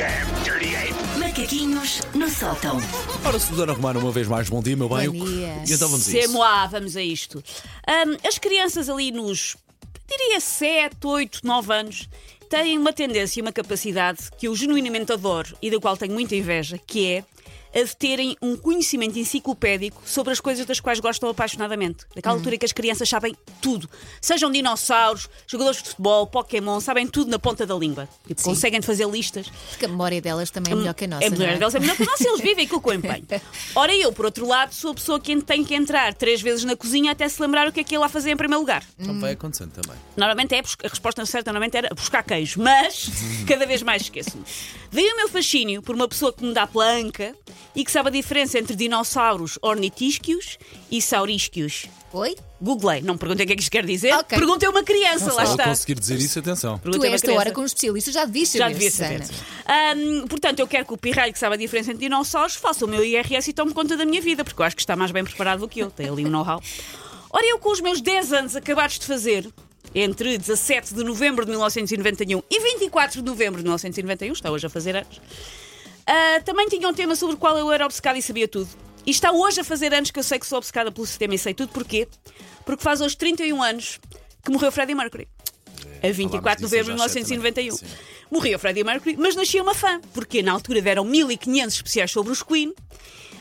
damn dirty ape! Macaquinhos no sótão. Ora, Susana Romano, uma vez mais, bom dia, meu bem. Bom dia. E então vamos a isso. moi, vamos a isto. As crianças ali nos, diria 7, 8, 9 anos, têm uma tendência e uma capacidade que eu genuinamente adoro e da qual tenho muita inveja, que é a de terem um conhecimento enciclopédico sobre as coisas das quais gostam apaixonadamente. Naquela altura em que as crianças sabem tudo. Sejam dinossauros, jogadores de futebol, Pokémon, sabem tudo na ponta da língua. Tipo, conseguem fazer listas. Porque a memória delas também é melhor que a nossa. É melhor, não deles é melhor que a nossa, eles vivem com empenho. Ora, eu, por outro lado, sou a pessoa que tem que entrar três vezes na cozinha até se lembrar o que é que ia lá fazer em primeiro lugar. Então vai acontecendo também. Normalmente é, a resposta certa normalmente era buscar queijo, mas cada vez mais esqueço-me. Daí o meu fascínio por uma pessoa que me dá planca e que sabe a diferença entre dinossauros ornitísquios e saurísquios. Oi? Googlei, não me perguntei o que é que isto quer dizer. Ok. Perguntei a uma criança, lá Se ela está. conseguir dizer isso, atenção. Tu Perguntei a uma esta criança. hora com um especialista já devias saber. Já devia saber. Susana. Ahm, portanto, eu quero que o pirralho que sabe a diferença entre dinossauros faça o meu IRS e tome conta da minha vida, porque eu acho que está mais bem preparado do que eu. Tem ali um know-how. Ora, eu com os meus 10 anos acabados de fazer, entre 17 de novembro de 1991 e 24 de novembro de 1991, está hoje a fazer anos, ah, também tinha um tema sobre o qual eu era obcecada e sabia tudo. E está hoje a fazer anos que eu sei que sou obcecada pelo sistema e sei tudo. Porquê? Porque faz hoje 31 anos que morreu Freddie Mercury. A 24 de novembro de já sei também. 1991. Sim. Morreu Freddie Mercury, mas nascia uma fã, porque na altura deram 1500 especiais sobre os Queen.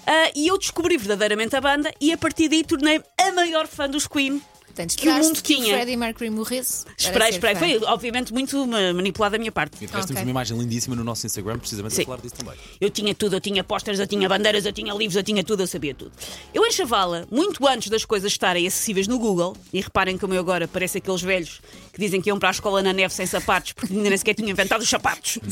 ah, e eu descobri verdadeiramente a banda e a partir daí tornei-me a maior fã dos Queen. Portanto, Que o mundo que o tinha. Freddie Mercury morresse. Esperei, esperei. fã. Foi obviamente muito ma- manipulado da minha parte. E depois temos Ok. uma imagem lindíssima no nosso Instagram, precisamente Sim. a falar disso também. Eu tinha tudo, eu tinha pósteres, eu tinha bandeiras, eu tinha livros, eu tinha tudo, eu sabia tudo. Eu em Chavala, muito antes das coisas estarem acessíveis no Google, e reparem como eu agora parece aqueles velhos que dizem que iam para a escola na neve sem sapatos, porque ainda nem sequer tinham inventado os sapatos.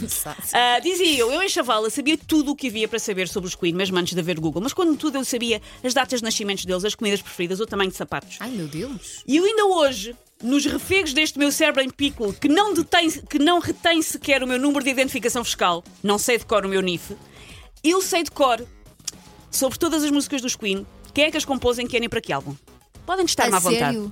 Ah, dizia eu, eu em Chavala sabia tudo o que havia para saber sobre os Queen, mesmo antes de haver Google. Mas quando tudo eu sabia as datas de nascimentos deles, as comidas preferidas, o tamanho de sapatos. Ai meu Deus. E eu ainda hoje, nos refegos deste meu cérebro em pico, que não, detém, que não retém sequer o meu número de identificação fiscal, não sei de cor o meu NIF, eu sei de cor sobre todas as músicas dos Queen, quem é que as compôs em que ano e para que álbum. Podem estar-me à vontade.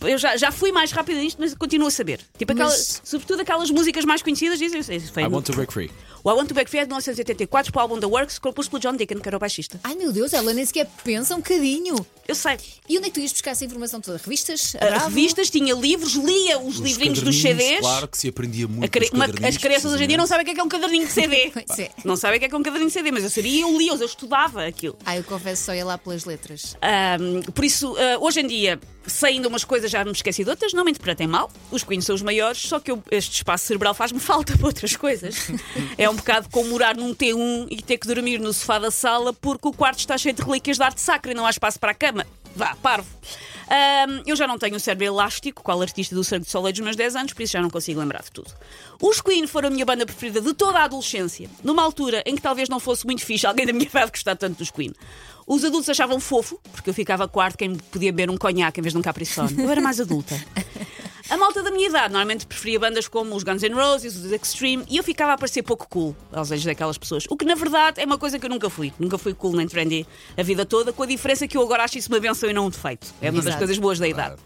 Eu já, já fui mais rápido nisto, mas continuo a saber. Tipo, aquela, Mas- sobretudo aquelas músicas mais conhecidas, dizem foi I no- want to break free. o I Want to Break Free é de 1984 para o álbum The Works, composto pelo John Deacon, que era o baixista. Ai meu Deus, ela nem sequer pensa um bocadinho. Eu sei. E onde é que tu ias buscar essa informação toda? Revistas? Ah, revistas, tinha livros, lia os, Os livrinhos dos CDs. Claro que se aprendia muito os uma- as crianças hoje em dia não sabem o que é, que é um caderninho de CD. É. Não sabem o que é, que é um caderninho de CD, mas eu sabia e eu lia-os, eu estudava aquilo. Ai, eu confesso só ia lá pelas letras. Ahm, por isso, ah, hoje em dia, sei ainda umas coisas, já me esqueci de outras, não me interpretem mal. Os Queen são os maiores, só que eu- este espaço cerebral faz-me falta para outras coisas. é um bocado como morar num T1 e ter que dormir no sofá da sala porque o quarto está cheio de relíquias de arte sacra e não há espaço para a cama. Vá, parvo. Ahm, eu já não tenho um cérebro elástico, qual artista do Cirque du Soleil dos meus 10 anos, por isso já não consigo lembrar de tudo. Os Queen foram a minha banda preferida de toda a adolescência, numa altura em que talvez não fosse muito fixe alguém da minha idade gostar tanto dos Queen. Os adultos achavam fofo, porque eu ficava quarto quem podia beber um conhaque em vez de um capricorn. Eu era mais adulta. A malta da minha idade normalmente preferia bandas como os Guns N' Roses, os Extreme, e eu ficava a parecer pouco cool aos olhos daquelas pessoas. O que na verdade é uma coisa que eu nunca fui. Nunca fui cool nem trendy a vida toda, com a diferença que eu agora acho isso uma benção e não um defeito. É uma das Exato. coisas boas da idade.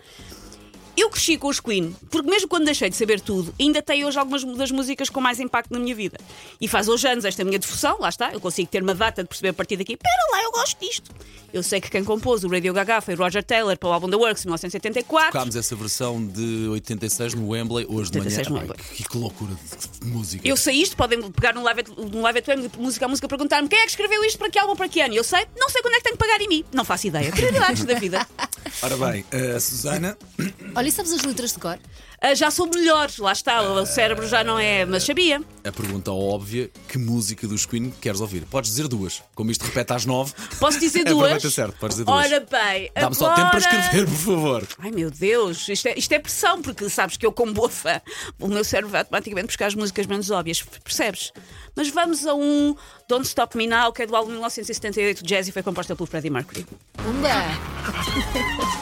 Eu cresci com os Queen, porque mesmo quando deixei de saber tudo, ainda tenho hoje algumas das músicas com mais impacto na minha vida. E faz hoje anos esta minha devoção, lá está, eu consigo ter uma data de perceber a partir daqui, pera lá, eu gosto disto. Eu sei que quem compôs o Radio Gaga foi Roger Taylor para o álbum The Works, em 1974. Tocámos essa versão de 86 no Wembley, hoje de manhã. 86 no Ai, Wembley. que, que loucura de, de música. Eu sei isto, podem pegar no Live at, no live at Wembley, música a música, perguntar-me quem é que escreveu isto para que álbum, para que ano? Eu sei, não sei quando é que tenho que pagar em mim. Não faço ideia. Prioridades da vida. Ora bem, a Susana, Olha, e sabes as letras de cor? Ah, já sou melhor, lá está, o cérebro já não é, mas sabia. a pergunta óbvia: que música dos Queen queres ouvir? Podes dizer duas. Como isto repete às nove, Posso dizer Aproveita duas? certo, podes dizer duas. Ora bem, dá-me só tempo para agora- escrever, por favor. Ai meu Deus, isto é, isto é pressão, porque sabes que eu, como boa fã, o meu cérebro vai automaticamente buscar as músicas menos óbvias, percebes? Mas vamos a um Don't Stop Me Now, que é do álbum de 1978 Jazz e foi composta pelo Freddie Mercury. Pumba!